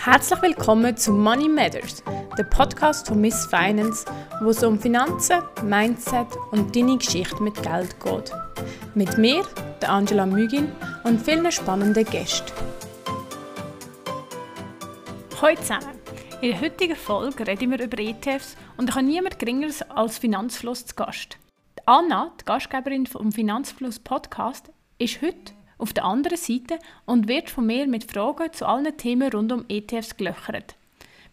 Herzlich willkommen zu Money Matters, der Podcast von Miss Finance, wo es um Finanzen, Mindset und deine Geschichte mit Geld geht. Mit mir, der Angela Mügin und vielen spannenden Gästen. Hallo zusammen. In der heutigen Folge reden wir über ETFs und ich habe niemand Geringeres als Finanzfluss zu Gast. Anna, die Gastgeberin vom Finanzfluss Podcast, ist heute auf der anderen Seite und wird von mir mit Fragen zu allen Themen rund um ETFs gelöchert.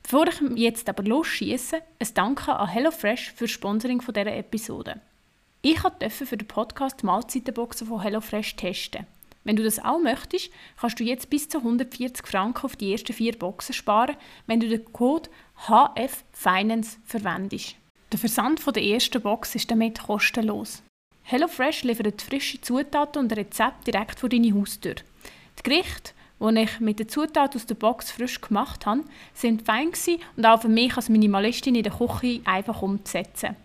Bevor ich jetzt aber losschieße, ein Danke an HelloFresh für das Sponsoring dieser Episode. Ich durfte für den Podcast Mahlzeitenboxen von HelloFresh testen. Wenn du das auch möchtest, kannst du jetzt bis zu 140 Franken auf die ersten vier Boxen sparen, wenn du den Code HFFinance verwendest. Der Versand der ersten Box ist damit kostenlos. HelloFresh liefert frische Zutaten und Rezepte direkt vor deine Haustür. Die Gerichte, die ich mit den Zutaten aus der Box frisch gemacht habe, sind fein und auch für mich als Minimalistin in der Küche einfach umzusetzen.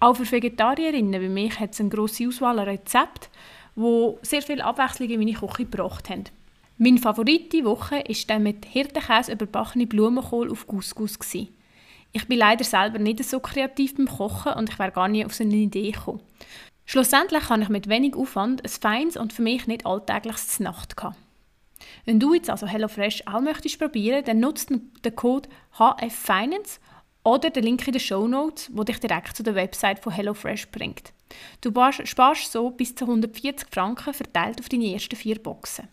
Auch für Vegetarierinnen wie mich hat es eine grosse Auswahl an Rezepten, die sehr viel Abwechslung in meine Küche gebracht haben. Mein Favorit die Woche war der mit Hirtenkäse überbackene Blumenkohl auf Couscous. Ich bin leider selber nicht so kreativ beim Kochen und ich wäre gar nie auf so eine Idee gekommen. Schlussendlich kann ich mit wenig Aufwand ein feines und für mich nicht alltägliches Nacht haben. Wenn du jetzt also HelloFresh auch möchtest probieren, dann nutzt den Code HFFinance oder den Link in den Show Notes, wo dich direkt zu der Website von HelloFresh bringt. Du sparst so bis zu 140 Franken verteilt auf deine ersten vier Boxen.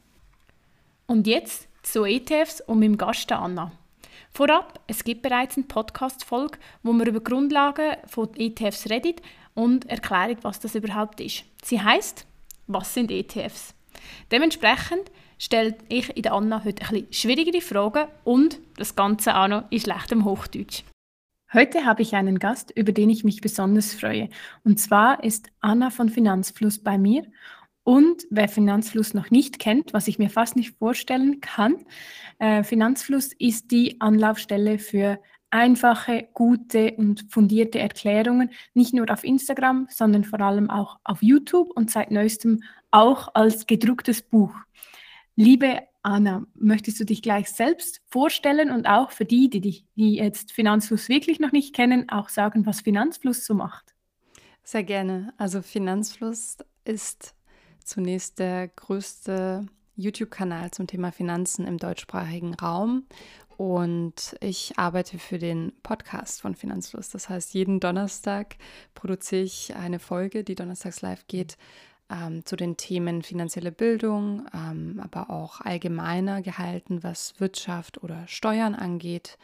Und jetzt zu ETFs und meinem Gast Anna. Vorab, es gibt bereits eine Podcast-Folge, wo wir über Grundlagen von ETFs reden und Erklärung, was das überhaupt ist. Sie heißt, was sind ETFs? Dementsprechend stellt ich in der Anna heute ein bisschen schwierigere Fragen und das Ganze auch noch in schlechtem Hochdeutsch. Heute habe ich einen Gast, über den ich mich besonders freue. Und zwar ist Anna von Finanzfluss bei mir. Und wer Finanzfluss noch nicht kennt, was ich mir fast nicht vorstellen kann, äh, Finanzfluss ist die Anlaufstelle für einfache, gute und fundierte Erklärungen, nicht nur auf Instagram, sondern vor allem auch auf YouTube und seit neuestem auch als gedrucktes Buch. Liebe Anna, möchtest du dich gleich selbst vorstellen und auch für die, die, die jetzt Finanzfluss wirklich noch nicht kennen, auch sagen, was Finanzfluss so macht? Sehr gerne. Also Finanzfluss ist zunächst der größte YouTube-Kanal zum Thema Finanzen im deutschsprachigen Raum und ich arbeite für den Podcast von Finanzfluss. Das heißt, jeden Donnerstag produziere ich eine Folge, die donnerstags live geht, ähm, zu den Themen finanzielle Bildung, ähm, aber auch allgemeiner gehalten, was Wirtschaft oder Steuern angeht.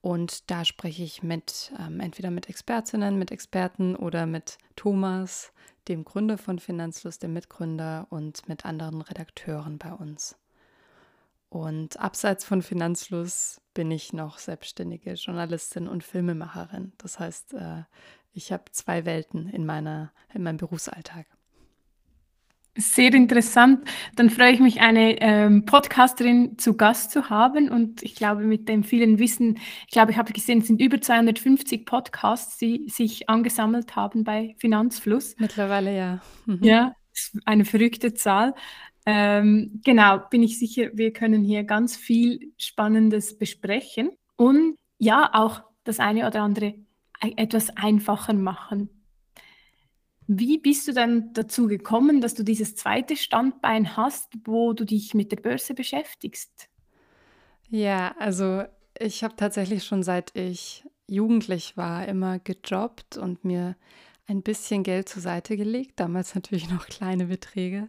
Und da spreche ich mit ähm, entweder mit Expertinnen, mit Experten oder mit Thomas, dem Gründer von Finanzfluss, dem Mitgründer und mit anderen Redakteuren bei uns. Und abseits von Finanzfluss bin ich noch selbstständige Journalistin und Filmemacherin. Das heißt, äh, ich habe zwei Welten in, meiner, in meinem Berufsalltag. Sehr interessant. Dann freue ich mich, eine ähm, Podcasterin zu Gast zu haben. Und ich glaube, mit dem vielen Wissen, ich glaube, ich habe gesehen, es sind über 250 Podcasts, die sich angesammelt haben bei Finanzfluss. Mittlerweile ja. Mhm. Ja, eine verrückte Zahl. Ähm, genau, bin ich sicher, wir können hier ganz viel Spannendes besprechen und ja, auch das eine oder andere etwas einfacher machen. Wie bist du dann dazu gekommen, dass du dieses zweite Standbein hast, wo du dich mit der Börse beschäftigst? Ja, also ich habe tatsächlich schon seit ich jugendlich war immer gejobbt und mir ein bisschen Geld zur Seite gelegt, damals natürlich noch kleine Beträge,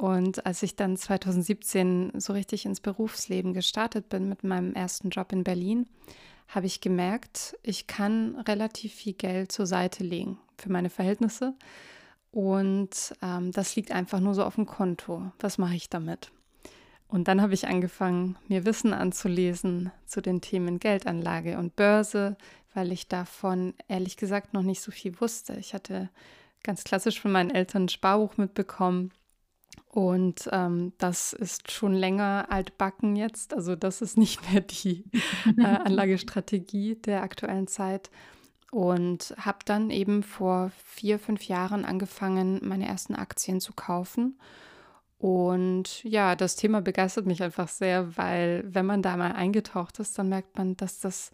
und als ich dann 2017 so richtig ins Berufsleben gestartet bin mit meinem ersten Job in Berlin, habe ich gemerkt, ich kann relativ viel Geld zur Seite legen für meine Verhältnisse. Und ähm, das liegt einfach nur so auf dem Konto. Was mache ich damit? Und dann habe ich angefangen, mir Wissen anzulesen zu den Themen Geldanlage und Börse, weil ich davon ehrlich gesagt noch nicht so viel wusste. Ich hatte ganz klassisch von meinen Eltern ein Sparbuch mitbekommen und ähm, das ist schon länger altbacken jetzt. Also das ist nicht mehr die äh, Anlagestrategie der aktuellen Zeit. Und habe dann eben vor vier, fünf Jahren angefangen, meine ersten Aktien zu kaufen. Und ja, das Thema begeistert mich einfach sehr, weil wenn man da mal eingetaucht ist, dann merkt man, dass das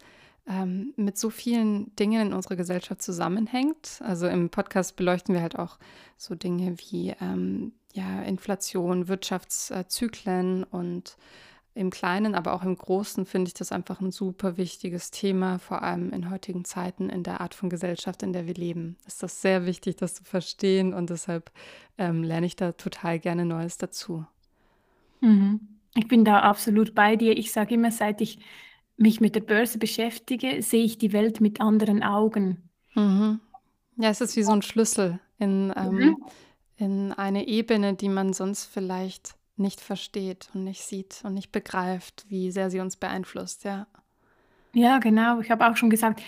ähm, mit so vielen Dingen in unserer Gesellschaft zusammenhängt. Also im Podcast beleuchten wir halt auch so Dinge wie ähm, ja, Inflation, Wirtschaftszyklen und im Kleinen, aber auch im Großen finde ich das einfach ein super wichtiges Thema, vor allem in heutigen Zeiten, in der Art von Gesellschaft, in der wir leben. Ist das sehr wichtig, das zu verstehen und deshalb ähm, lerne ich da total gerne Neues dazu. Mhm. Ich bin da absolut bei dir. Ich sage immer, seit ich mich mit der Börse beschäftige, sehe ich die Welt mit anderen Augen. Mhm. Ja, es ist wie so ein Schlüssel in, ähm, mhm. In eine Ebene, die man sonst vielleicht nicht versteht und nicht sieht und nicht begreift, wie sehr sie uns beeinflusst, ja. Ja, genau. Ich habe auch schon gesagt,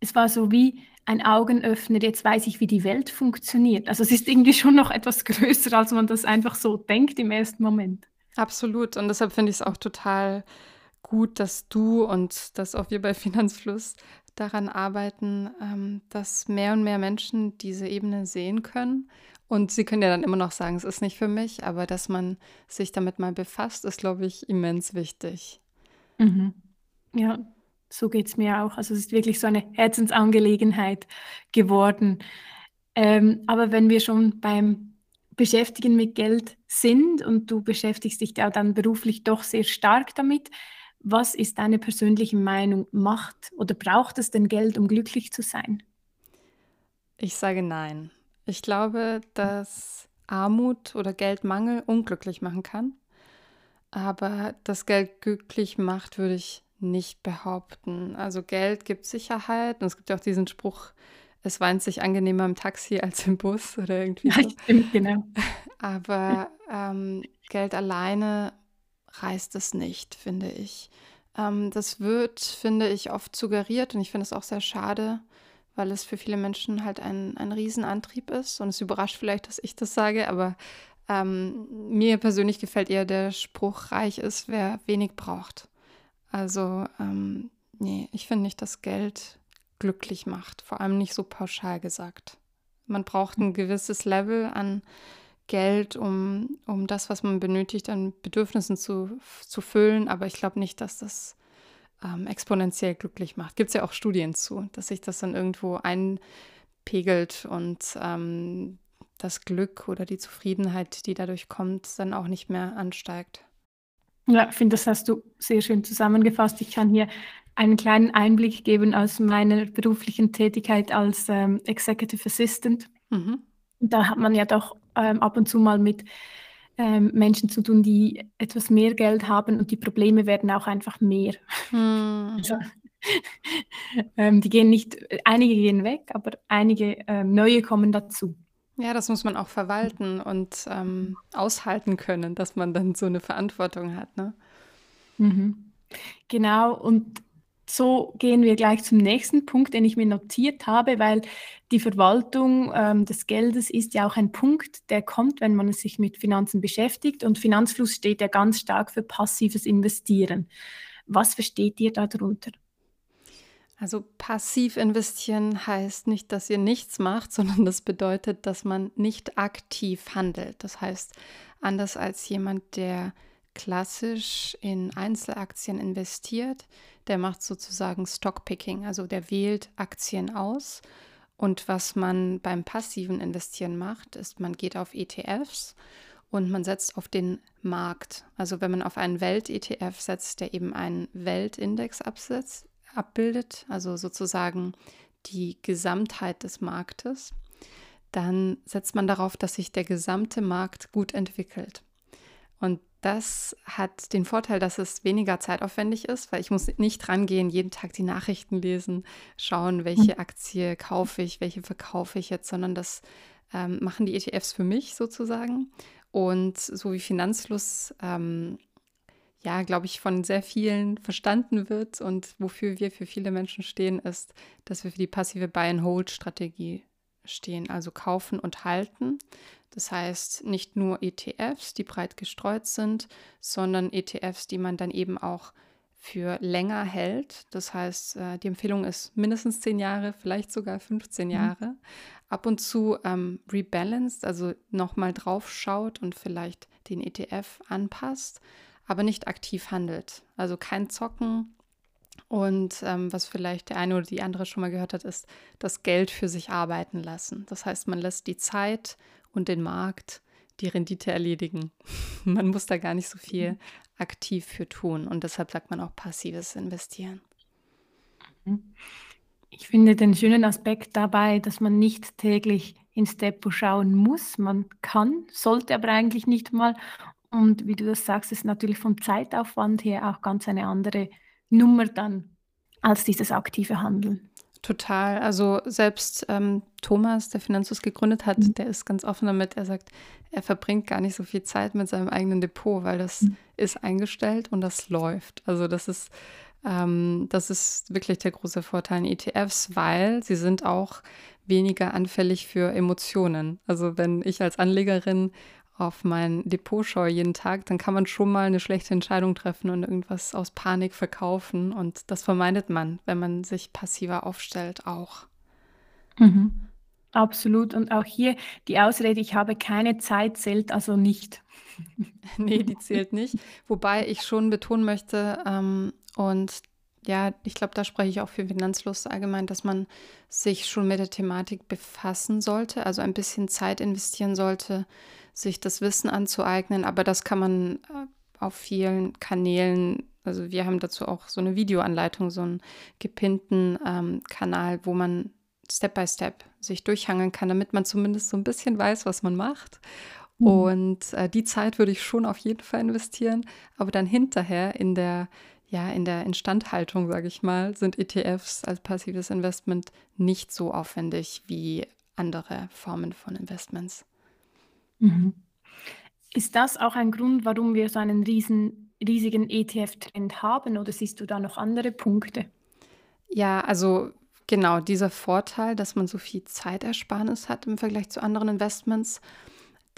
es war so wie ein Augenöffner, jetzt weiß ich, wie die Welt funktioniert. Also es ist irgendwie schon noch etwas größer, als man das einfach so denkt im ersten Moment. Absolut. Und deshalb finde ich es auch total gut, dass du und dass auch wir bei Finanzfluss daran arbeiten, ähm, dass mehr und mehr Menschen diese Ebene sehen können und sie können ja dann immer noch sagen, es ist nicht für mich, aber dass man sich damit mal befasst, ist, glaube ich, immens wichtig. Mhm. Ja, so geht es mir auch. Also es ist wirklich so eine Herzensangelegenheit geworden. Ähm, aber wenn wir schon beim Beschäftigen mit Geld sind und du beschäftigst dich ja dann beruflich doch sehr stark damit, was ist deine persönliche Meinung? Macht oder braucht es denn Geld, um glücklich zu sein? Ich sage nein. Ich glaube, dass Armut oder Geldmangel unglücklich machen kann. Aber das Geld glücklich macht, würde ich nicht behaupten. Also Geld gibt Sicherheit und es gibt ja auch diesen Spruch, es weint sich angenehmer im Taxi als im Bus oder irgendwie. Ja, so. stimmt, genau. Aber ähm, Geld alleine reißt es nicht, finde ich. Ähm, das wird, finde ich, oft suggeriert und ich finde es auch sehr schade, weil es für viele Menschen halt ein, ein Riesenantrieb ist. Und es überrascht vielleicht, dass ich das sage, aber ähm, mir persönlich gefällt eher der Spruch, reich ist, wer wenig braucht. Also, ähm, nee, ich finde nicht, dass Geld glücklich macht, vor allem nicht so pauschal gesagt. Man braucht ein gewisses Level an Geld, um, um das, was man benötigt, an Bedürfnissen zu, zu füllen, aber ich glaube nicht, dass das ähm, exponentiell glücklich macht. Gibt es ja auch Studien zu, dass sich das dann irgendwo einpegelt und ähm, das Glück oder die Zufriedenheit, die dadurch kommt, dann auch nicht mehr ansteigt. Ja, ich finde, das hast du sehr schön zusammengefasst. Ich kann hier einen kleinen Einblick geben aus meiner beruflichen Tätigkeit als ähm, Executive Assistant. Mhm. Da hat man ja doch ähm, ab und zu mal mit ähm, Menschen zu tun, die etwas mehr Geld haben und die Probleme werden auch einfach mehr. Hm. Also, ähm, die gehen nicht, einige gehen weg, aber einige ähm, neue kommen dazu. Ja, das muss man auch verwalten und ähm, aushalten können, dass man dann so eine Verantwortung hat. Ne? Mhm. Genau, und so gehen wir gleich zum nächsten Punkt, den ich mir notiert habe, weil die Verwaltung ähm, des Geldes ist ja auch ein Punkt, der kommt, wenn man sich mit Finanzen beschäftigt. Und Finanzfluss steht ja ganz stark für passives Investieren. Was versteht ihr darunter? Also passiv investieren heißt nicht, dass ihr nichts macht, sondern das bedeutet, dass man nicht aktiv handelt. Das heißt, anders als jemand, der klassisch in Einzelaktien investiert, der macht sozusagen Stockpicking, also der wählt Aktien aus. Und was man beim passiven Investieren macht, ist, man geht auf ETFs und man setzt auf den Markt. Also wenn man auf einen Welt-ETF setzt, der eben einen Weltindex absetzt, abbildet, also sozusagen die Gesamtheit des Marktes, dann setzt man darauf, dass sich der gesamte Markt gut entwickelt. Und das hat den Vorteil, dass es weniger zeitaufwendig ist, weil ich muss nicht rangehen, jeden Tag die Nachrichten lesen, schauen, welche mhm. Aktie kaufe ich, welche verkaufe ich jetzt, sondern das ähm, machen die ETFs für mich sozusagen. Und so wie Finanzfluss, ähm, ja, glaube ich, von sehr vielen verstanden wird und wofür wir für viele Menschen stehen, ist, dass wir für die passive Buy-and-Hold-Strategie stehen, also kaufen und halten. Das heißt, nicht nur ETFs, die breit gestreut sind, sondern ETFs, die man dann eben auch für länger hält. Das heißt, äh, die Empfehlung ist mindestens zehn Jahre, vielleicht sogar 15 mhm. Jahre. Mhm. Ab und zu ähm, rebalanced, also nochmal drauf schaut und vielleicht den ETF anpasst, aber nicht aktiv handelt. Also kein Zocken. Und ähm, was vielleicht der eine oder die andere schon mal gehört hat, ist das Geld für sich arbeiten lassen. Das heißt, man lässt die Zeit und den Markt die Rendite erledigen. man muss da gar nicht so viel mhm. aktiv für tun. Und deshalb sagt man auch passives Investieren. Ich finde den schönen Aspekt dabei, dass man nicht täglich ins Depot schauen muss. Man kann, sollte aber eigentlich nicht mal. Und wie du das sagst, ist natürlich vom Zeitaufwand her auch ganz eine andere Nummer dann als dieses aktive Handeln. Total. Also selbst ähm, Thomas, der Finanzus gegründet hat, mhm. der ist ganz offen damit. Er sagt, er verbringt gar nicht so viel Zeit mit seinem eigenen Depot, weil das mhm. ist eingestellt und das läuft. Also das ist, ähm, das ist wirklich der große Vorteil in ETFs, weil sie sind auch weniger anfällig für Emotionen. Also wenn ich als Anlegerin auf mein Depot schaue jeden Tag, dann kann man schon mal eine schlechte Entscheidung treffen und irgendwas aus Panik verkaufen. Und das vermeidet man, wenn man sich passiver aufstellt, auch. Mhm. Absolut. Und auch hier die Ausrede, ich habe keine Zeit, zählt also nicht. nee, die zählt nicht. Wobei ich schon betonen möchte, ähm, und ja, ich glaube, da spreche ich auch für Finanzlust allgemein, dass man sich schon mit der Thematik befassen sollte, also ein bisschen Zeit investieren sollte, sich das Wissen anzueignen. Aber das kann man äh, auf vielen Kanälen, also wir haben dazu auch so eine Videoanleitung, so einen gepinnten ähm, Kanal, wo man Step by Step sich durchhangeln kann, damit man zumindest so ein bisschen weiß, was man macht. Mhm. Und äh, die Zeit würde ich schon auf jeden Fall investieren, aber dann hinterher in der ja, in der Instandhaltung, sage ich mal, sind ETFs als passives Investment nicht so aufwendig wie andere Formen von Investments. Mhm. Ist das auch ein Grund, warum wir so einen riesen, riesigen ETF-Trend haben oder siehst du da noch andere Punkte? Ja, also genau dieser Vorteil, dass man so viel Zeitersparnis hat im Vergleich zu anderen Investments,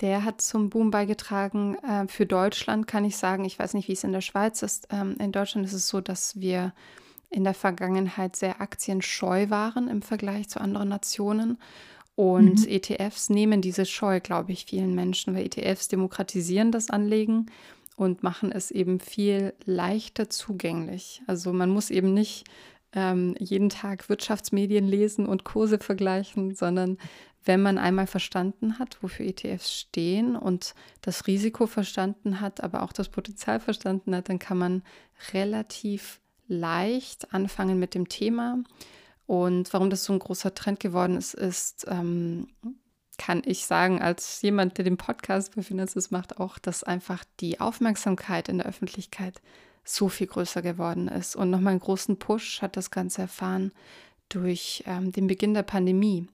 der hat zum Boom beigetragen. Äh, für Deutschland kann ich sagen, ich weiß nicht, wie es in der Schweiz ist. Ähm, in Deutschland ist es so, dass wir in der Vergangenheit sehr aktienscheu waren im Vergleich zu anderen Nationen. Und mhm. ETFs nehmen diese Scheu, glaube ich, vielen Menschen, weil ETFs demokratisieren das Anlegen und machen es eben viel leichter zugänglich. Also man muss eben nicht ähm, jeden Tag Wirtschaftsmedien lesen und Kurse vergleichen, sondern wenn man einmal verstanden hat, wofür ETFs stehen und das Risiko verstanden hat, aber auch das Potenzial verstanden hat, dann kann man relativ leicht anfangen mit dem Thema. Und warum das so ein großer Trend geworden ist, ist, ähm, kann ich sagen, als jemand, der den Podcast für Finanzes macht, auch, dass einfach die Aufmerksamkeit in der Öffentlichkeit so viel größer geworden ist. Und nochmal einen großen Push hat das Ganze erfahren durch ähm, den Beginn der Pandemie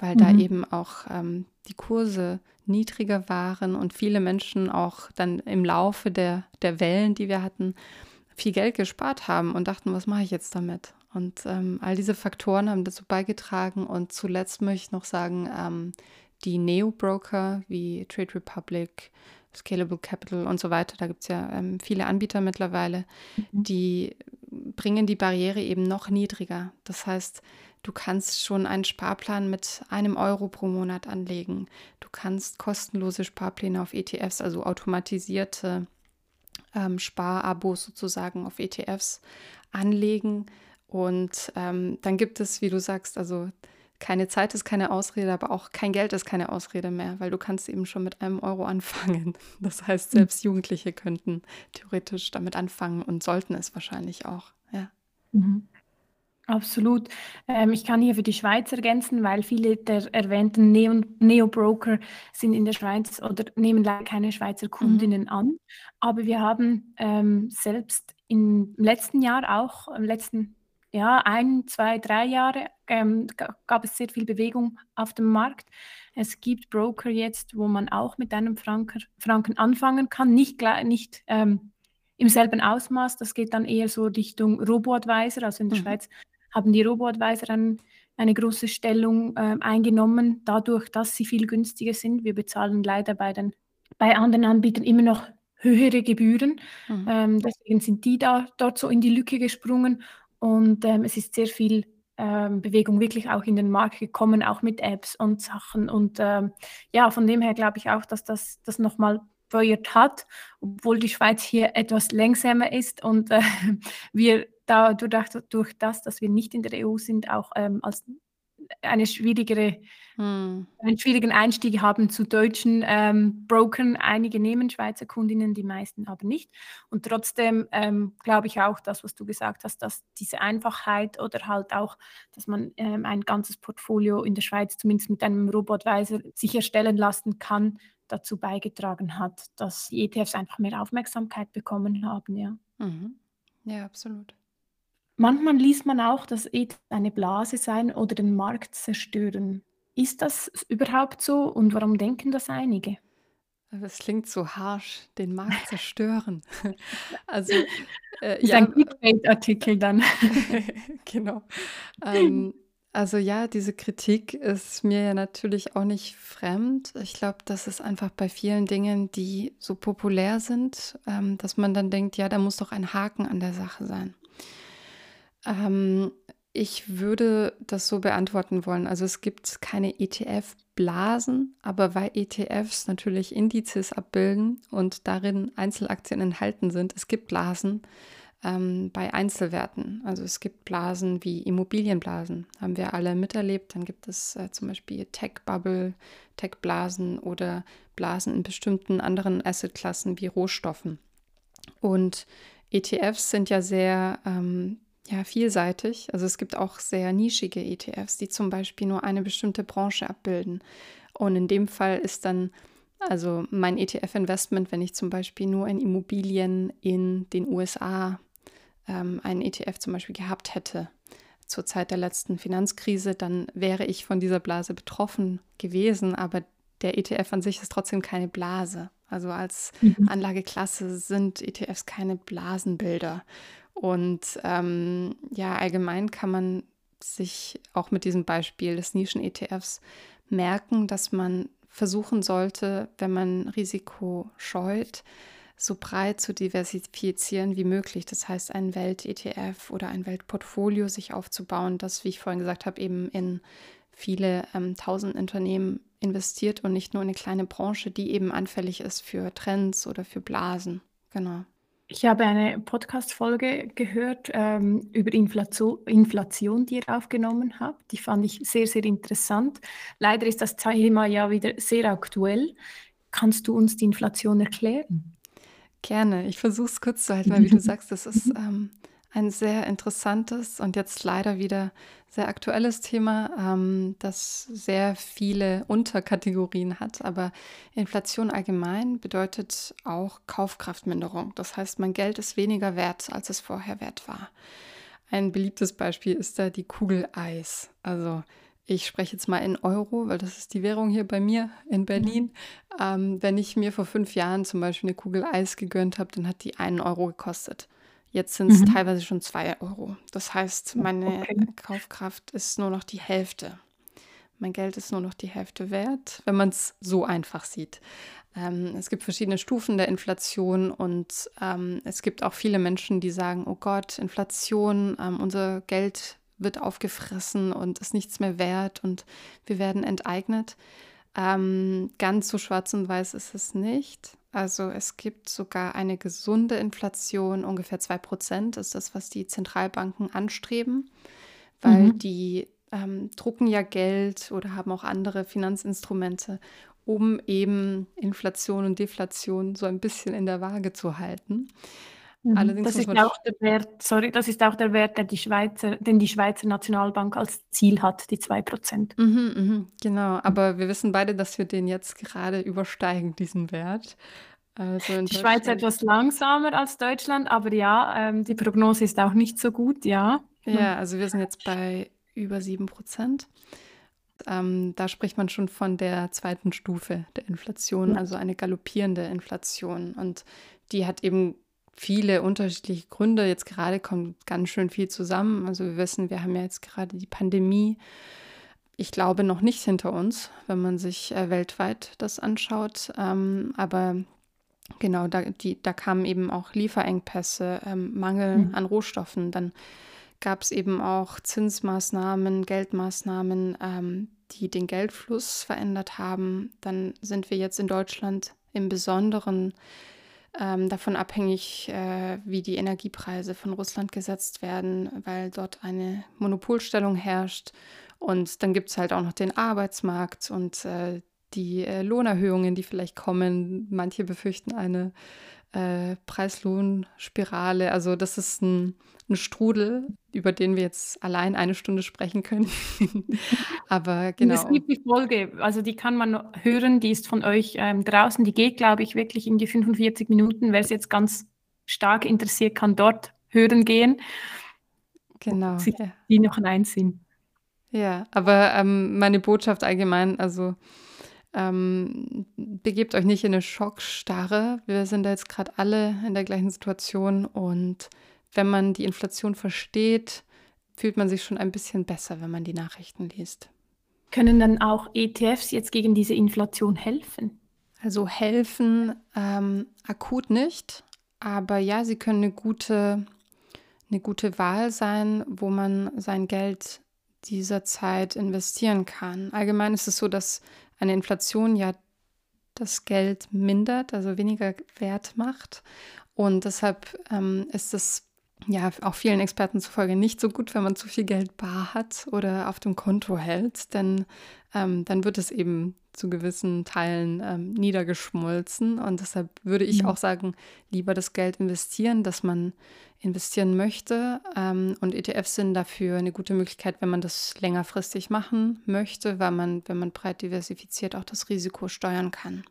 weil mhm. da eben auch ähm, die Kurse niedriger waren und viele Menschen auch dann im Laufe der, der Wellen, die wir hatten, viel Geld gespart haben und dachten, was mache ich jetzt damit? Und ähm, all diese Faktoren haben dazu beigetragen. Und zuletzt möchte ich noch sagen, ähm, die Neo-Broker wie Trade Republic, Scalable Capital und so weiter, da gibt es ja ähm, viele Anbieter mittlerweile, mhm. die bringen die Barriere eben noch niedriger. Das heißt, Du kannst schon einen Sparplan mit einem Euro pro Monat anlegen. Du kannst kostenlose Sparpläne auf ETFs, also automatisierte ähm, Sparabos sozusagen auf ETFs anlegen. Und ähm, dann gibt es, wie du sagst, also keine Zeit ist keine Ausrede, aber auch kein Geld ist keine Ausrede mehr, weil du kannst eben schon mit einem Euro anfangen. Das heißt, selbst Jugendliche könnten theoretisch damit anfangen und sollten es wahrscheinlich auch. Ja. Mhm. Absolut. Ähm, ich kann hier für die Schweiz ergänzen, weil viele der erwähnten Neo-Broker sind in der Schweiz oder nehmen leider keine Schweizer mhm. Kundinnen an. Aber wir haben ähm, selbst im letzten Jahr auch, im letzten ja, ein, zwei, drei Jahre ähm, gab es sehr viel Bewegung auf dem Markt. Es gibt Broker jetzt, wo man auch mit einem Franker, Franken anfangen kann, nicht, nicht ähm, im selben Ausmaß. Das geht dann eher so Richtung Robo-Advisor. Also in der mhm. Schweiz haben die Robo-Advisor ein, eine große Stellung äh, eingenommen, dadurch, dass sie viel günstiger sind. Wir bezahlen leider bei, den, bei anderen Anbietern immer noch höhere Gebühren. Mhm. Ähm, deswegen sind die da dort so in die Lücke gesprungen und ähm, es ist sehr viel ähm, Bewegung wirklich auch in den Markt gekommen, auch mit Apps und Sachen. Und ähm, ja, von dem her glaube ich auch, dass das, das nochmal befeuert hat, obwohl die Schweiz hier etwas langsamer ist und äh, wir da durch, durch das, dass wir nicht in der EU sind, auch ähm, als eine schwierigere, hm. einen schwierigen Einstieg haben zu deutschen ähm, Brokern. Einige nehmen Schweizer Kundinnen, die meisten aber nicht. Und trotzdem ähm, glaube ich auch, das, was du gesagt hast, dass diese Einfachheit oder halt auch, dass man ähm, ein ganzes Portfolio in der Schweiz zumindest mit einem Robotweiser sich erstellen lassen kann, dazu beigetragen hat, dass die ETFs einfach mehr Aufmerksamkeit bekommen haben. Ja, mhm. ja absolut. Manchmal liest man auch, dass ETFs eine Blase sein oder den Markt zerstören. Ist das überhaupt so und warum denken das einige? Das klingt so harsch, den Markt zerstören. also, äh, ist ja, ein Clickbait-Artikel dann. genau. Ähm, also ja, diese Kritik ist mir ja natürlich auch nicht fremd. Ich glaube, das ist einfach bei vielen Dingen, die so populär sind, ähm, dass man dann denkt, ja, da muss doch ein Haken an der Sache sein. Ähm, ich würde das so beantworten wollen. Also es gibt keine ETF-Blasen, aber weil ETFs natürlich Indizes abbilden und darin Einzelaktien enthalten sind, es gibt Blasen ähm, bei Einzelwerten. Also es gibt Blasen wie Immobilienblasen, haben wir alle miterlebt. Dann gibt es äh, zum Beispiel Tech-Bubble, Tech-Blasen oder Blasen in bestimmten anderen Assetklassen wie Rohstoffen. Und ETFs sind ja sehr ähm, ja, vielseitig. Also es gibt auch sehr nischige ETFs, die zum Beispiel nur eine bestimmte Branche abbilden. Und in dem Fall ist dann also mein ETF-Investment, wenn ich zum Beispiel nur in Immobilien in den USA ähm, einen ETF zum Beispiel gehabt hätte zur Zeit der letzten Finanzkrise, dann wäre ich von dieser Blase betroffen gewesen. Aber der ETF an sich ist trotzdem keine Blase. Also als mhm. Anlageklasse sind ETFs keine Blasenbilder. Und ähm, ja, allgemein kann man sich auch mit diesem Beispiel des Nischen-ETFs merken, dass man versuchen sollte, wenn man Risiko scheut, so breit zu diversifizieren wie möglich. Das heißt, ein Welt-ETF oder ein Weltportfolio sich aufzubauen, das, wie ich vorhin gesagt habe, eben in viele ähm, tausend Unternehmen investiert und nicht nur in eine kleine Branche, die eben anfällig ist für Trends oder für Blasen. Genau. Ich habe eine Podcast-Folge gehört ähm, über Inflation, Inflation, die ihr aufgenommen habt. Die fand ich sehr, sehr interessant. Leider ist das Thema ja wieder sehr aktuell. Kannst du uns die Inflation erklären? Gerne. Ich versuche es kurz zu halten, weil wie du sagst, das ist ähm, ein sehr interessantes und jetzt leider wieder sehr aktuelles Thema, ähm, das sehr viele Unterkategorien hat. Aber Inflation allgemein bedeutet auch Kaufkraftminderung. Das heißt, mein Geld ist weniger wert, als es vorher wert war. Ein beliebtes Beispiel ist da die Kugel Eis. Also ich spreche jetzt mal in Euro, weil das ist die Währung hier bei mir in Berlin. Ähm, wenn ich mir vor fünf Jahren zum Beispiel eine Kugel Eis gegönnt habe, dann hat die einen Euro gekostet. Jetzt sind es mhm. teilweise schon zwei Euro. Das heißt, meine okay. Kaufkraft ist nur noch die Hälfte. Mein Geld ist nur noch die Hälfte wert, wenn man es so einfach sieht. Ähm, es gibt verschiedene Stufen der Inflation und ähm, es gibt auch viele Menschen, die sagen, oh Gott, Inflation, ähm, unser Geld wird aufgefressen und ist nichts mehr wert und wir werden enteignet. Ähm, ganz so schwarz und weiß ist es nicht. Also es gibt sogar eine gesunde Inflation, ungefähr 2% ist das, was die Zentralbanken anstreben, weil mhm. die ähm, drucken ja Geld oder haben auch andere Finanzinstrumente, um eben Inflation und Deflation so ein bisschen in der Waage zu halten. Mhm. Allerdings das ist auch der Wert, sorry, das ist auch der Wert, der die Schweizer, den die Schweizer Nationalbank als Ziel hat, die 2%. Mhm, mhm, genau, aber wir wissen beide, dass wir den jetzt gerade übersteigen, diesen Wert. Also die Schweiz etwas langsamer als Deutschland, aber ja, ähm, die Prognose ist auch nicht so gut, ja. Ja, also wir sind jetzt bei über 7 Prozent. Ähm, da spricht man schon von der zweiten Stufe der Inflation, also eine galoppierende Inflation. Und die hat eben viele unterschiedliche Gründe. Jetzt gerade kommt ganz schön viel zusammen. Also wir wissen, wir haben ja jetzt gerade die Pandemie. Ich glaube noch nicht hinter uns, wenn man sich äh, weltweit das anschaut. Ähm, aber genau, da, die, da kamen eben auch Lieferengpässe, ähm, Mangel mhm. an Rohstoffen. Dann gab es eben auch Zinsmaßnahmen, Geldmaßnahmen, ähm, die den Geldfluss verändert haben. Dann sind wir jetzt in Deutschland im Besonderen ähm, davon abhängig, äh, wie die Energiepreise von Russland gesetzt werden, weil dort eine Monopolstellung herrscht. Und dann gibt es halt auch noch den Arbeitsmarkt und äh, die äh, Lohnerhöhungen, die vielleicht kommen. Manche befürchten eine äh, Preislohnspirale. Also das ist ein, ein, Strudel, über den wir jetzt allein eine Stunde sprechen können. Aber genau. Und es gibt die Folge, also die kann man hören, die ist von euch ähm, draußen. Die geht, glaube ich, wirklich in die 45 Minuten. Wer es jetzt ganz stark interessiert, kann dort hören gehen. Genau. Sie, ja. Die noch sind. Ja, aber ähm, meine Botschaft allgemein, also ähm, begebt euch nicht in eine Schockstarre. Wir sind da jetzt gerade alle in der gleichen Situation und wenn man die Inflation versteht, fühlt man sich schon ein bisschen besser, wenn man die Nachrichten liest. Können dann auch ETFs jetzt gegen diese Inflation helfen? Also helfen ähm, akut nicht, aber ja, sie können eine gute, eine gute Wahl sein, wo man sein Geld dieser Zeit investieren kann. Allgemein ist es so, dass eine Inflation ja das Geld mindert, also weniger Wert macht. Und deshalb ähm, ist es ja auch vielen Experten zufolge nicht so gut, wenn man zu viel Geld bar hat oder auf dem Konto hält, denn ähm, dann wird es eben zu gewissen Teilen ähm, niedergeschmolzen. Und deshalb würde ich ja. auch sagen, lieber das Geld investieren, dass man investieren möchte. Ähm, und ETFs sind dafür eine gute Möglichkeit, wenn man das längerfristig machen möchte, weil man, wenn man breit diversifiziert, auch das Risiko steuern kann.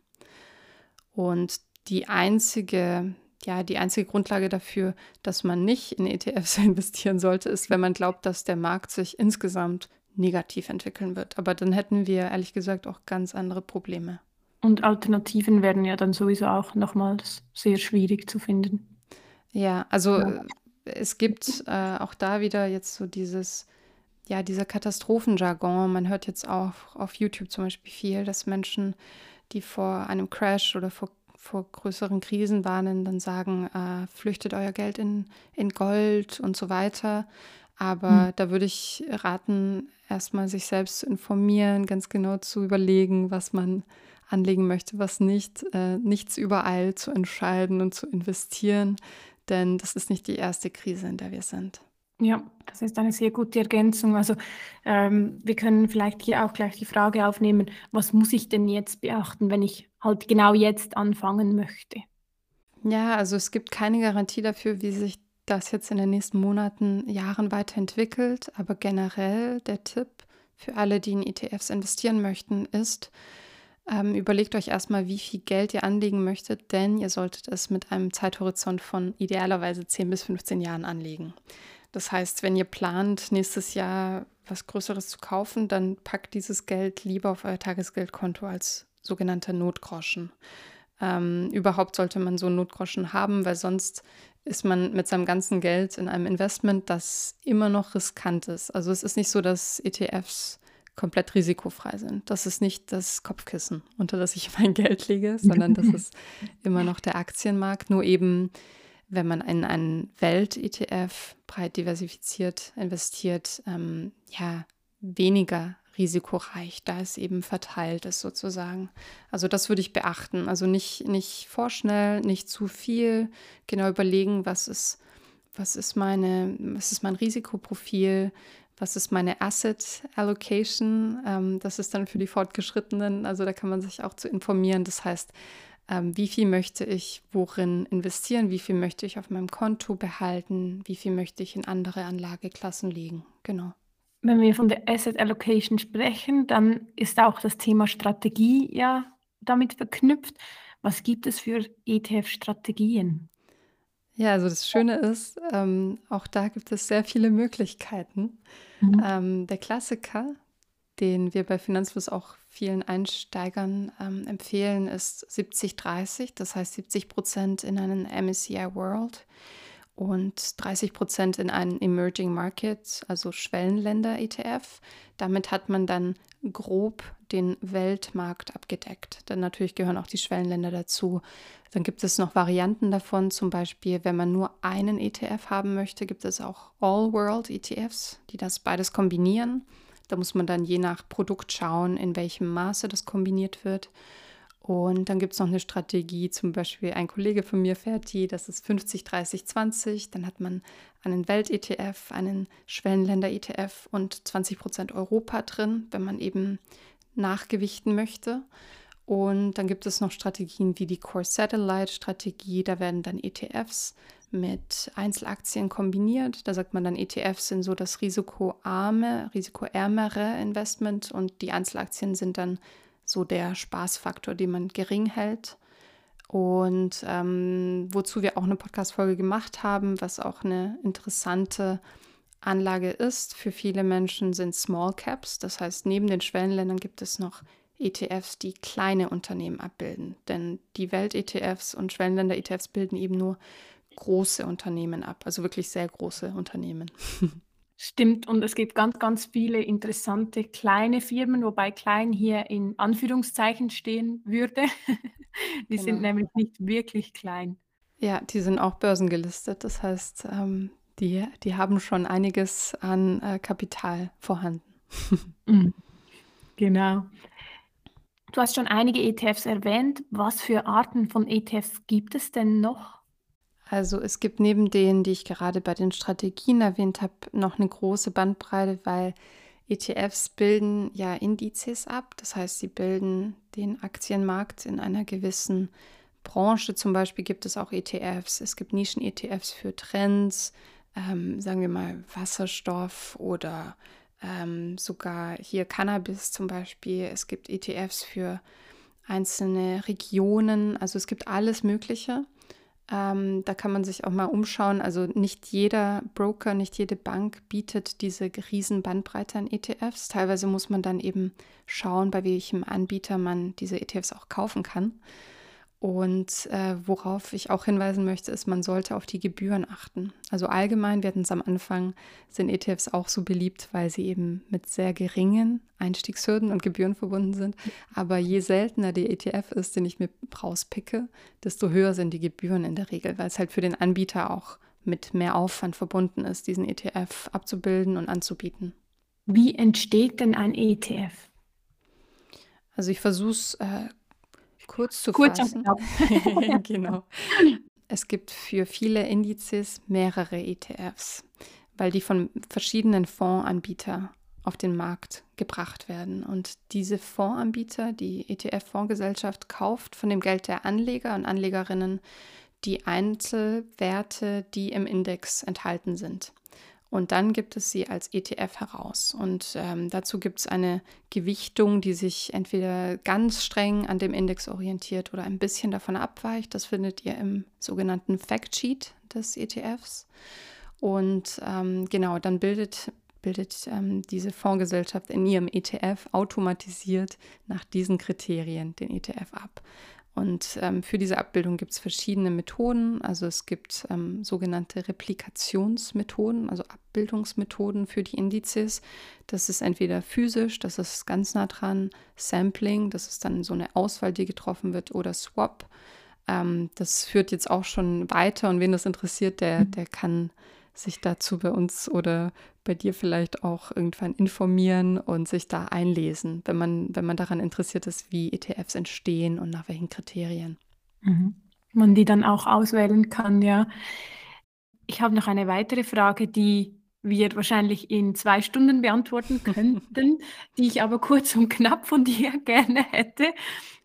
Und die einzige, ja, die einzige Grundlage dafür, dass man nicht in ETFs investieren sollte, ist, wenn man glaubt, dass der Markt sich insgesamt negativ entwickeln wird. Aber dann hätten wir ehrlich gesagt auch ganz andere Probleme. Und Alternativen werden ja dann sowieso auch nochmals sehr schwierig zu finden. Ja, also ja. Äh, es gibt äh, auch da wieder jetzt so dieses, ja, dieser Katastrophenjargon. Man hört jetzt auch auf YouTube zum Beispiel viel, dass Menschen, die vor einem Crash oder vor, vor größeren Krisen warnen, dann sagen, äh, flüchtet euer Geld in, in Gold und so weiter. Aber hm. da würde ich raten, erstmal sich selbst zu informieren, ganz genau zu überlegen, was man anlegen möchte, was nicht, äh, nichts überall zu entscheiden und zu investieren, denn das ist nicht die erste Krise, in der wir sind. Ja, das ist eine sehr gute Ergänzung. Also ähm, wir können vielleicht hier auch gleich die Frage aufnehmen, was muss ich denn jetzt beachten, wenn ich halt genau jetzt anfangen möchte? Ja, also es gibt keine Garantie dafür, wie sich das jetzt in den nächsten Monaten, Jahren weiterentwickelt. Aber generell der Tipp für alle, die in ETFs investieren möchten, ist, ähm, überlegt euch erstmal, wie viel Geld ihr anlegen möchtet, denn ihr solltet es mit einem Zeithorizont von idealerweise 10 bis 15 Jahren anlegen. Das heißt, wenn ihr plant, nächstes Jahr was Größeres zu kaufen, dann packt dieses Geld lieber auf euer Tagesgeldkonto als sogenannter Notgroschen. Ähm, überhaupt sollte man so einen Notgroschen haben, weil sonst ist man mit seinem ganzen Geld in einem Investment, das immer noch riskant ist. Also es ist nicht so, dass ETFs komplett risikofrei sind. Das ist nicht das Kopfkissen, unter das ich mein Geld lege, sondern das ist immer noch der Aktienmarkt. Nur eben, wenn man in einen Welt-ETF breit diversifiziert investiert, ähm, ja, weniger risikoreich, da es eben verteilt ist sozusagen. Also das würde ich beachten. Also nicht, nicht vorschnell, nicht zu viel, genau überlegen, was ist, was ist meine, was ist mein Risikoprofil, was ist meine Asset Allocation. Ähm, das ist dann für die Fortgeschrittenen, also da kann man sich auch zu informieren. Das heißt, ähm, wie viel möchte ich worin investieren, wie viel möchte ich auf meinem Konto behalten, wie viel möchte ich in andere Anlageklassen legen. Genau. Wenn wir von der Asset Allocation sprechen, dann ist auch das Thema Strategie ja damit verknüpft. Was gibt es für ETF-Strategien? Ja, also das Schöne ist, ähm, auch da gibt es sehr viele Möglichkeiten. Mhm. Ähm, der Klassiker, den wir bei Finanzfluss auch vielen Einsteigern ähm, empfehlen, ist 70-30, das heißt 70 Prozent in einen MSCI World und 30 Prozent in einen Emerging Market, also Schwellenländer-ETF. Damit hat man dann grob den Weltmarkt abgedeckt. Dann natürlich gehören auch die Schwellenländer dazu. Dann gibt es noch Varianten davon, zum Beispiel, wenn man nur einen ETF haben möchte, gibt es auch All-World-ETFs, die das beides kombinieren. Da muss man dann je nach Produkt schauen, in welchem Maße das kombiniert wird. Und dann gibt es noch eine Strategie, zum Beispiel ein Kollege von mir fährt die, das ist 50, 30, 20. Dann hat man einen Welt-ETF, einen Schwellenländer-ETF und 20 Prozent Europa drin, wenn man eben nachgewichten möchte. Und dann gibt es noch Strategien wie die Core Satellite-Strategie. Da werden dann ETFs mit Einzelaktien kombiniert. Da sagt man dann, ETFs sind so das risikoarme, risikoärmere Investment und die Einzelaktien sind dann so der Spaßfaktor, den man gering hält. Und ähm, wozu wir auch eine Podcast-Folge gemacht haben, was auch eine interessante Anlage ist für viele Menschen, sind Small Caps. Das heißt, neben den Schwellenländern gibt es noch ETFs, die kleine Unternehmen abbilden. Denn die Welt-ETFs und Schwellenländer-ETFs bilden eben nur große Unternehmen ab, also wirklich sehr große Unternehmen. Stimmt, und es gibt ganz, ganz viele interessante kleine Firmen, wobei klein hier in Anführungszeichen stehen würde. die genau. sind nämlich nicht wirklich klein. Ja, die sind auch börsengelistet. Das heißt, ähm, die, die haben schon einiges an äh, Kapital vorhanden. Mhm. genau. Du hast schon einige ETFs erwähnt. Was für Arten von ETFs gibt es denn noch? Also es gibt neben denen, die ich gerade bei den Strategien erwähnt habe, noch eine große Bandbreite, weil ETFs bilden ja Indizes ab. Das heißt, sie bilden den Aktienmarkt in einer gewissen Branche. Zum Beispiel gibt es auch ETFs. Es gibt Nischen-ETFs für Trends, ähm, sagen wir mal Wasserstoff oder ähm, sogar hier Cannabis zum Beispiel. Es gibt ETFs für einzelne Regionen. Also es gibt alles Mögliche. Ähm, da kann man sich auch mal umschauen. Also nicht jeder Broker, nicht jede Bank bietet diese riesen Bandbreite an ETFs. Teilweise muss man dann eben schauen, bei welchem Anbieter man diese ETFs auch kaufen kann. Und äh, worauf ich auch hinweisen möchte, ist, man sollte auf die Gebühren achten. Also allgemein, wir hatten es am Anfang, sind ETFs auch so beliebt, weil sie eben mit sehr geringen Einstiegshürden und Gebühren verbunden sind. Aber je seltener der ETF ist, den ich mir rauspicke, desto höher sind die Gebühren in der Regel, weil es halt für den Anbieter auch mit mehr Aufwand verbunden ist, diesen ETF abzubilden und anzubieten. Wie entsteht denn ein ETF? Also ich versuche es äh, kurz zu kurz fassen. genau. Es gibt für viele Indizes mehrere ETFs, weil die von verschiedenen Fondsanbietern auf den Markt gebracht werden. Und diese Fondsanbieter, die ETF-Fondsgesellschaft, kauft von dem Geld der Anleger und Anlegerinnen die Einzelwerte, die im Index enthalten sind. Und dann gibt es sie als ETF heraus. Und ähm, dazu gibt es eine Gewichtung, die sich entweder ganz streng an dem Index orientiert oder ein bisschen davon abweicht. Das findet ihr im sogenannten Factsheet des ETFs. Und ähm, genau, dann bildet, bildet ähm, diese Fondsgesellschaft in ihrem ETF automatisiert nach diesen Kriterien den ETF ab. Und ähm, für diese Abbildung gibt es verschiedene Methoden. Also es gibt ähm, sogenannte Replikationsmethoden, also Abbildungsmethoden für die Indizes. Das ist entweder physisch, das ist ganz nah dran, Sampling, das ist dann so eine Auswahl, die getroffen wird, oder Swap. Ähm, das führt jetzt auch schon weiter und wen das interessiert, der, der kann sich dazu bei uns oder bei dir vielleicht auch irgendwann informieren und sich da einlesen, wenn man, wenn man daran interessiert ist, wie ETFs entstehen und nach welchen Kriterien. Mhm. Man die dann auch auswählen kann, ja. Ich habe noch eine weitere Frage, die wir wahrscheinlich in zwei Stunden beantworten könnten, die ich aber kurz und knapp von dir gerne hätte,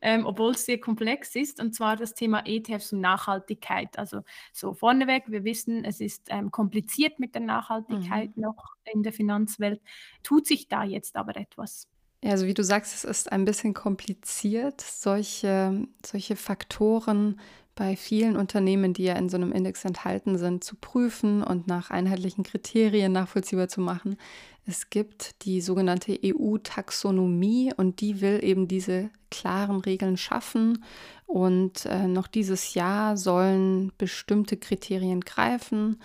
ähm, obwohl es sehr komplex ist, und zwar das Thema ETFs und Nachhaltigkeit. Also so vorneweg, wir wissen, es ist ähm, kompliziert mit der Nachhaltigkeit mhm. noch in der Finanzwelt. Tut sich da jetzt aber etwas? Ja, also wie du sagst, es ist ein bisschen kompliziert, solche, solche Faktoren bei vielen Unternehmen, die ja in so einem Index enthalten sind, zu prüfen und nach einheitlichen Kriterien nachvollziehbar zu machen. Es gibt die sogenannte EU-Taxonomie und die will eben diese klaren Regeln schaffen. Und äh, noch dieses Jahr sollen bestimmte Kriterien greifen.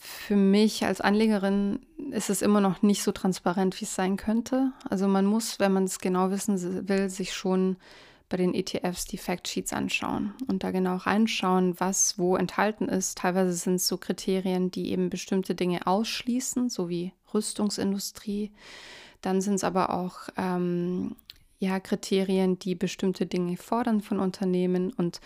für mich als Anlegerin ist es immer noch nicht so transparent, wie es sein könnte. Also man muss, wenn man es genau wissen will, sich schon bei den ETFs die Factsheets anschauen und da genau reinschauen, was wo enthalten ist. Teilweise sind es so Kriterien, die eben bestimmte Dinge ausschließen, so wie Rüstungsindustrie. Dann sind es aber auch ähm, ja, Kriterien, die bestimmte Dinge fordern von Unternehmen und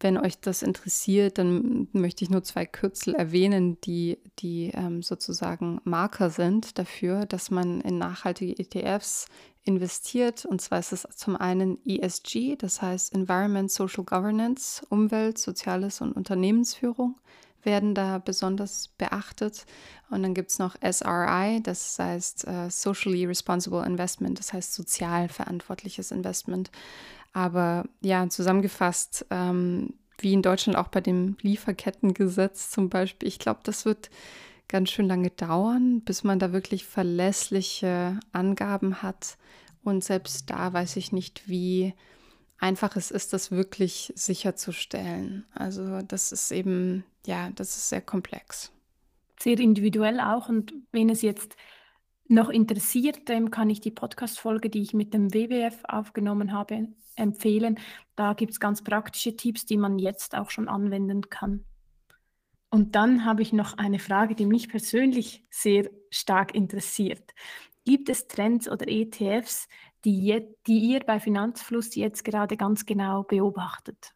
wenn euch das interessiert, dann möchte ich nur zwei Kürzel erwähnen, die, die ähm, sozusagen Marker sind dafür, dass man in nachhaltige ETFs investiert. Und zwar ist es zum einen ESG, das heißt Environment, Social Governance, Umwelt, Soziales und Unternehmensführung werden da besonders beachtet. Und dann gibt es noch SRI, das heißt uh, Socially Responsible Investment, das heißt sozial verantwortliches Investment. Aber ja, zusammengefasst, ähm, wie in Deutschland auch bei dem Lieferkettengesetz zum Beispiel, ich glaube, das wird ganz schön lange dauern, bis man da wirklich verlässliche Angaben hat. Und selbst da weiß ich nicht, wie einfach es ist, das wirklich sicherzustellen. Also das ist eben, ja, das ist sehr komplex. Sehr individuell auch. Und wenn es jetzt noch interessiert, dem kann ich die Podcast-Folge, die ich mit dem WWF aufgenommen habe, empfehlen. Da gibt es ganz praktische Tipps, die man jetzt auch schon anwenden kann. Und dann habe ich noch eine Frage, die mich persönlich sehr stark interessiert. Gibt es Trends oder ETFs, die, je, die ihr bei Finanzfluss jetzt gerade ganz genau beobachtet?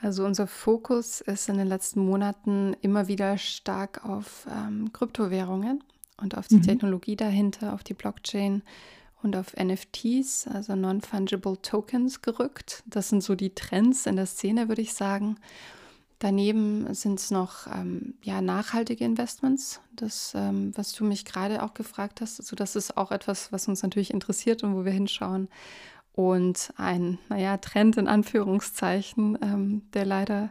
Also unser Fokus ist in den letzten Monaten immer wieder stark auf ähm, Kryptowährungen und auf die mhm. Technologie dahinter, auf die Blockchain und auf NFTs, also Non-Fungible Tokens, gerückt. Das sind so die Trends in der Szene, würde ich sagen. Daneben sind es noch ähm, ja, nachhaltige Investments, das, ähm, was du mich gerade auch gefragt hast. Also das ist auch etwas, was uns natürlich interessiert und wo wir hinschauen. Und ein, naja, Trend in Anführungszeichen, ähm, der leider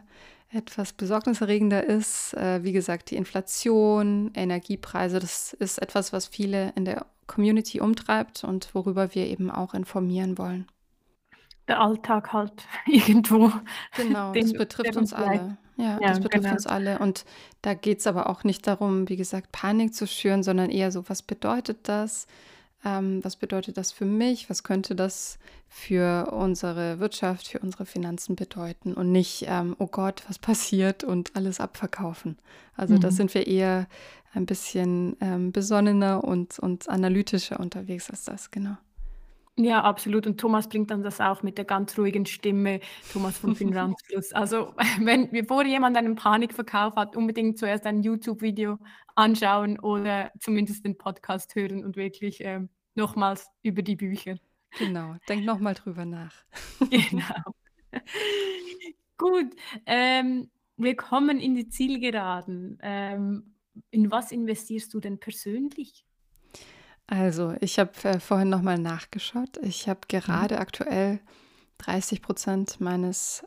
etwas besorgniserregender ist. Äh, wie gesagt, die Inflation, Energiepreise, das ist etwas, was viele in der Community umtreibt und worüber wir eben auch informieren wollen. Der Alltag halt irgendwo. Genau, den, das betrifft uns alle. Ja, ja, das betrifft genau. uns alle. Und da geht es aber auch nicht darum, wie gesagt, Panik zu schüren, sondern eher so, was bedeutet das? Ähm, was bedeutet das für mich? Was könnte das für unsere Wirtschaft, für unsere Finanzen bedeuten? Und nicht, ähm, oh Gott, was passiert und alles abverkaufen. Also mhm. da sind wir eher ein bisschen ähm, besonnener und, und analytischer unterwegs als das, genau. Ja, absolut. Und Thomas bringt dann das auch mit der ganz ruhigen Stimme, Thomas von Finanzfluss. Also wenn bevor jemand einen Panikverkauf hat, unbedingt zuerst ein YouTube-Video anschauen oder zumindest den Podcast hören und wirklich ähm, nochmals über die Bücher. Genau, denk nochmal drüber nach. genau. Gut, ähm, wir kommen in die Zielgeraden. Ähm, in was investierst du denn persönlich? Also, ich habe äh, vorhin nochmal nachgeschaut. Ich habe mhm. gerade mhm. aktuell 30 Prozent meines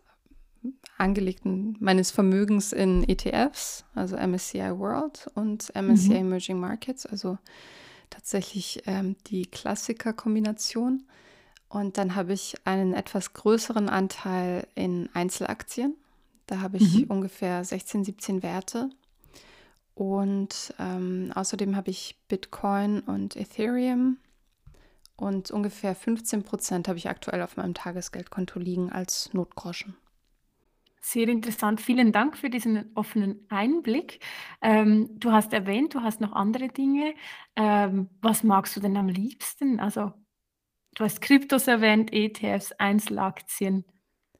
angelegten, meines Vermögens in ETFs, also MSCI World und MSCI mhm. Emerging Markets, also tatsächlich ähm, die Klassiker-Kombination. Und dann habe ich einen etwas größeren Anteil in Einzelaktien. Da habe ich mhm. ungefähr 16, 17 Werte. Und ähm, außerdem habe ich Bitcoin und Ethereum. Und ungefähr 15 Prozent habe ich aktuell auf meinem Tagesgeldkonto liegen als Notgroschen. Sehr interessant. Vielen Dank für diesen offenen Einblick. Ähm, du hast erwähnt, du hast noch andere Dinge. Ähm, was magst du denn am liebsten? Also, du hast Kryptos erwähnt, ETFs, Einzelaktien.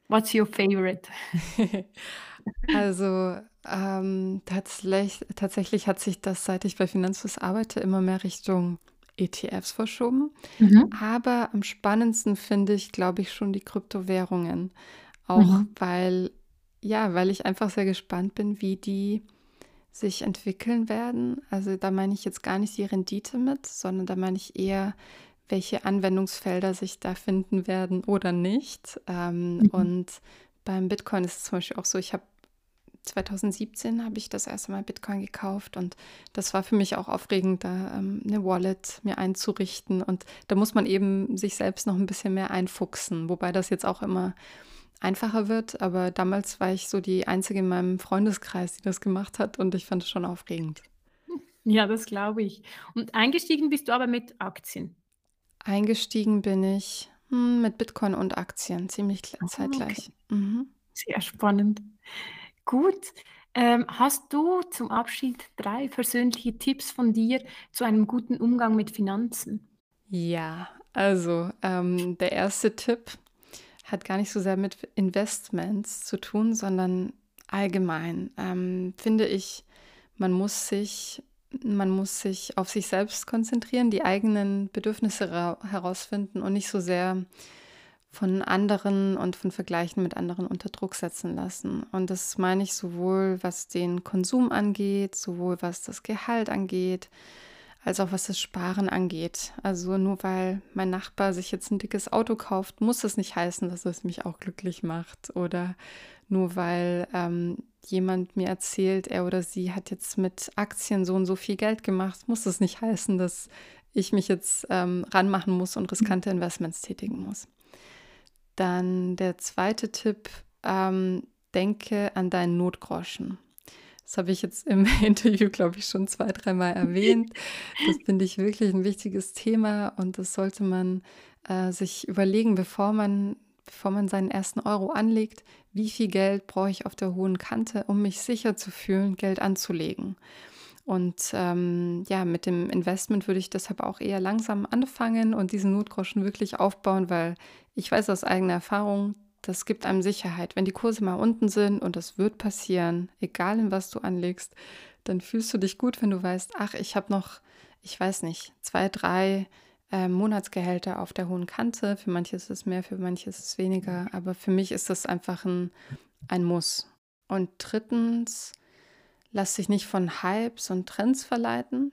What's your favorite? also, ähm, tatsächlich, tatsächlich hat sich das, seit ich bei Finanzfluss arbeite, immer mehr Richtung ETFs verschoben. Mhm. Aber am spannendsten finde ich, glaube ich, schon die Kryptowährungen. Auch mhm. weil ja, weil ich einfach sehr gespannt bin, wie die sich entwickeln werden. Also da meine ich jetzt gar nicht die Rendite mit, sondern da meine ich eher, welche Anwendungsfelder sich da finden werden oder nicht. Ähm, mhm. Und beim Bitcoin ist es zum Beispiel auch so, ich habe 2017 habe ich das erste Mal Bitcoin gekauft und das war für mich auch aufregend, da ähm, eine Wallet mir einzurichten. Und da muss man eben sich selbst noch ein bisschen mehr einfuchsen, wobei das jetzt auch immer einfacher wird. Aber damals war ich so die Einzige in meinem Freundeskreis, die das gemacht hat und ich fand es schon aufregend. Ja, das glaube ich. Und eingestiegen bist du aber mit Aktien. Eingestiegen bin ich hm, mit Bitcoin und Aktien, ziemlich Ah, zeitgleich. okay. Mhm. Sehr spannend. Gut. Ähm, hast du zum Abschied drei persönliche Tipps von dir zu einem guten Umgang mit Finanzen? Ja, also ähm, der erste Tipp hat gar nicht so sehr mit Investments zu tun, sondern allgemein ähm, finde ich, man muss sich, man muss sich auf sich selbst konzentrieren, die eigenen Bedürfnisse ra- herausfinden und nicht so sehr von anderen und von Vergleichen mit anderen unter Druck setzen lassen. Und das meine ich sowohl, was den Konsum angeht, sowohl was das Gehalt angeht, als auch was das Sparen angeht. Also nur weil mein Nachbar sich jetzt ein dickes Auto kauft, muss das nicht heißen, dass es mich auch glücklich macht. Oder nur weil ähm, jemand mir erzählt, er oder sie hat jetzt mit Aktien so und so viel Geld gemacht, muss das nicht heißen, dass ich mich jetzt ähm, ranmachen muss und riskante Investments tätigen muss. Dann der zweite Tipp, ähm, denke an deinen Notgroschen. Das habe ich jetzt im Interview, glaube ich, schon zwei, dreimal erwähnt. Das finde ich wirklich ein wichtiges Thema und das sollte man äh, sich überlegen, bevor man, bevor man seinen ersten Euro anlegt, wie viel Geld brauche ich auf der hohen Kante, um mich sicher zu fühlen, Geld anzulegen. Und ähm, ja, mit dem Investment würde ich deshalb auch eher langsam anfangen und diesen Notgroschen wirklich aufbauen, weil ich weiß aus eigener Erfahrung, das gibt einem Sicherheit. Wenn die Kurse mal unten sind und das wird passieren, egal in was du anlegst, dann fühlst du dich gut, wenn du weißt, ach, ich habe noch, ich weiß nicht, zwei, drei äh, Monatsgehälter auf der hohen Kante. Für manche ist es mehr, für manche ist es weniger. Aber für mich ist das einfach ein, ein Muss. Und drittens, lass dich nicht von Hypes und Trends verleiten.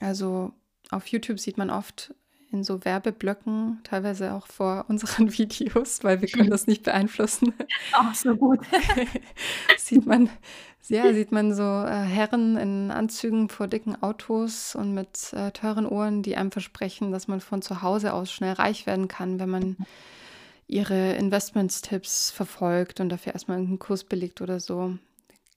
Also auf YouTube sieht man oft in so Werbeblöcken, teilweise auch vor unseren Videos, weil wir können das nicht beeinflussen, Ach, so gut. sieht man, ja, sieht man so äh, Herren in Anzügen vor dicken Autos und mit äh, teuren Uhren, die einem versprechen, dass man von zu Hause aus schnell reich werden kann, wenn man ihre Investmentstipps verfolgt und dafür erstmal irgendeinen Kurs belegt oder so.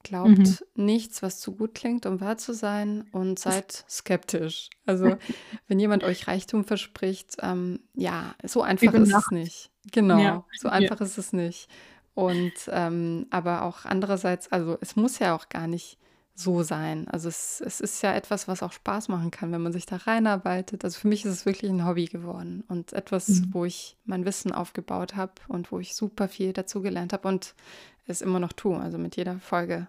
Glaubt Mhm. nichts, was zu gut klingt, um wahr zu sein und seid skeptisch. Also, wenn jemand euch Reichtum verspricht, ähm, ja, so einfach Über ist es nicht. Ja, Genau, so ja. einfach ist es nicht. Und ähm, aber auch andererseits, also es muss ja auch gar nicht so sein. Also es, es ist ja etwas, was auch Spaß machen kann, wenn man sich da reinarbeitet. Also für mich ist es wirklich ein Hobby geworden und etwas, Mhm. wo ich mein Wissen aufgebaut habe und wo ich super viel dazugelernt habe und es immer noch tue, also mit jeder Folge.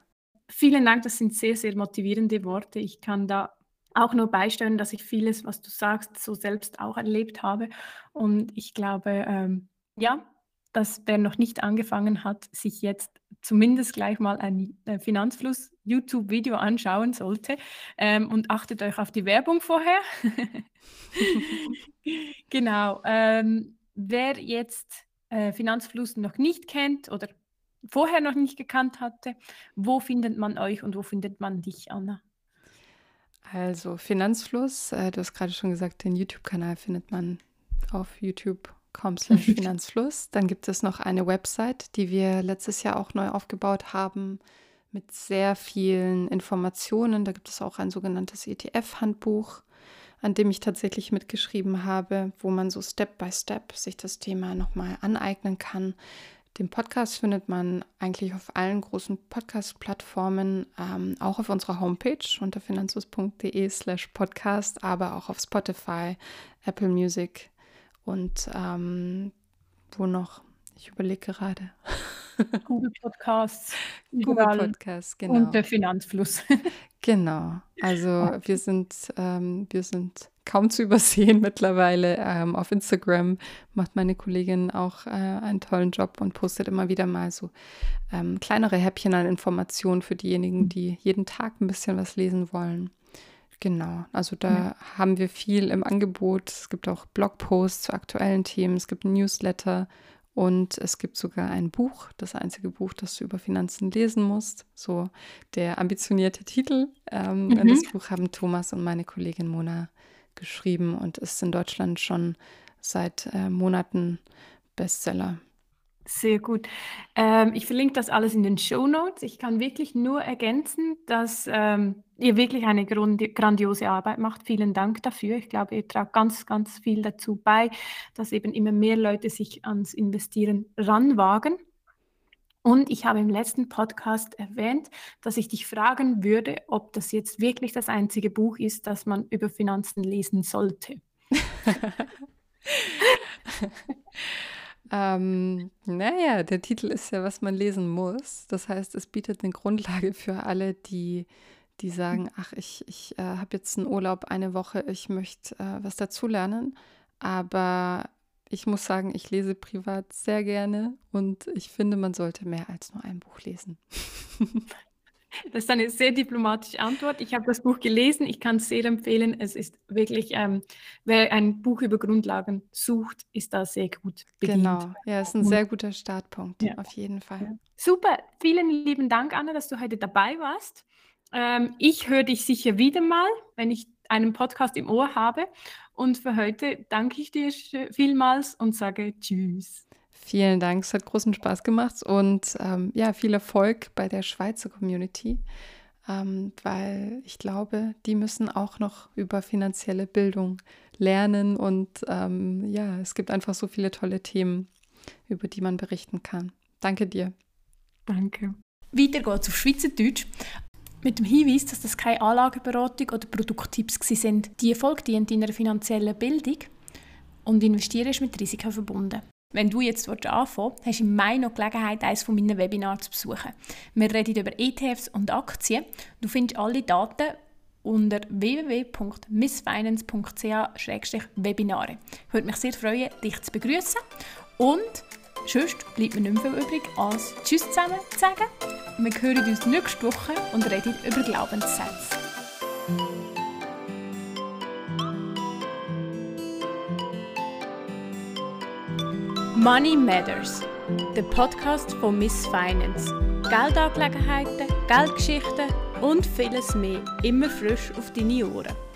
Vielen Dank, das sind sehr, sehr motivierende Worte. Ich kann da auch nur beisteuern, dass ich vieles, was du sagst, so selbst auch erlebt habe. Und ich glaube, ähm, ja, dass wer noch nicht angefangen hat, sich jetzt zumindest gleich mal ein äh, Finanzfluss-YouTube-Video anschauen sollte. Ähm, und achtet euch auf die Werbung vorher. genau. Ähm, wer jetzt äh, Finanzfluss noch nicht kennt oder vorher noch nicht gekannt hatte, wo findet man euch und wo findet man dich, Anna? Also Finanzfluss, äh, du hast gerade schon gesagt, den YouTube-Kanal findet man auf youtube.com slash Finanzfluss. Dann gibt es noch eine Website, die wir letztes Jahr auch neu aufgebaut haben mit sehr vielen Informationen. Da gibt es auch ein sogenanntes ETF-Handbuch, an dem ich tatsächlich mitgeschrieben habe, wo man so Step by Step sich das Thema nochmal aneignen kann. Den Podcast findet man eigentlich auf allen großen Podcast-Plattformen, ähm, auch auf unserer Homepage unter finanzus.de slash podcast, aber auch auf Spotify, Apple Music und ähm, wo noch? Ich überlege gerade. Google Podcasts, Google überall Podcast, genau. und der Finanzfluss. Genau, also wir sind, ähm, wir sind kaum zu übersehen mittlerweile. Ähm, auf Instagram macht meine Kollegin auch äh, einen tollen Job und postet immer wieder mal so ähm, kleinere Häppchen an Informationen für diejenigen, die jeden Tag ein bisschen was lesen wollen. Genau, also da Ja. haben wir viel im Angebot. Es gibt auch Blogposts zu aktuellen Themen, es gibt Newsletter und es gibt sogar ein Buch, das einzige Buch, das du über Finanzen lesen musst. So der ambitionierte Titel. Ähm, und Das Mhm. Buch haben Thomas und meine Kollegin Mona geschrieben und ist in Deutschland schon seit äh, Monaten Bestseller. Sehr gut. Ähm, ich verlinke das alles in den Show Notes. Ich kann wirklich nur ergänzen, dass ähm, ihr wirklich eine grandiose Arbeit macht. Vielen Dank dafür. Ich glaube, ihr tragt ganz, ganz viel dazu bei, dass eben immer mehr Leute sich ans Investieren ranwagen. Und ich habe im letzten Podcast erwähnt, dass ich dich fragen würde, ob das jetzt wirklich das einzige Buch ist, das man über Finanzen lesen sollte. Ähm, naja, der Titel ist ja, was man lesen muss. Das heißt, es bietet eine Grundlage für alle, die, die sagen, ach, ich, ich äh, habe jetzt einen Urlaub eine Woche, ich möchte äh, was dazulernen. Aber ich muss sagen, ich lese privat sehr gerne und ich finde, man sollte mehr als nur ein Buch lesen. Das ist eine sehr diplomatische Antwort. Ich habe das Buch gelesen, ich kann es sehr empfehlen. Es ist wirklich, ähm, wer ein Buch über Grundlagen sucht, ist da sehr gut bedient. Genau, ja, es ist ein sehr guter Startpunkt, ja. auf jeden Fall. Super, vielen lieben Dank, Anna, dass du heute dabei warst. Ähm, ich höre dich sicher wieder mal, wenn ich einen Podcast im Ohr habe. Und für heute danke ich dir vielmals und sage Tschüss. Vielen Dank, es hat großen Spaß gemacht und ähm, ja, viel Erfolg bei der Schweizer Community, ähm, weil ich glaube, die müssen auch noch über finanzielle Bildung lernen und ähm, ja, es gibt einfach so viele tolle Themen, über die man berichten kann. Danke dir. Danke. Weiter geht's auf Schweizerdeutsch. Mit dem Hinweis, dass das keine Anlageberatung oder Produkttipps sind. Die Erfolg dient deiner finanziellen Bildung und Investieren ist mit Risiken verbunden. Wenn du jetzt anfangen willst, hast du im Mai noch Gelegenheit, eines von meinen Webinars zu besuchen. Wir reden über ETFs und Aktien. Du findest alle Daten unter www.missfinance.ch-webinare. Ich würde mich sehr freuen, dich zu begrüßen. Und sonst bleibt mir nicht mehr viel übrig, als Tschüss zusammen zu sagen. Wir hören uns nächste Woche und reden über Glaubenssätze. Money Matters, der Podcast von Miss Finance. Geldangelegenheiten, Geldgeschichten und vieles mehr immer frisch auf deine Ohren.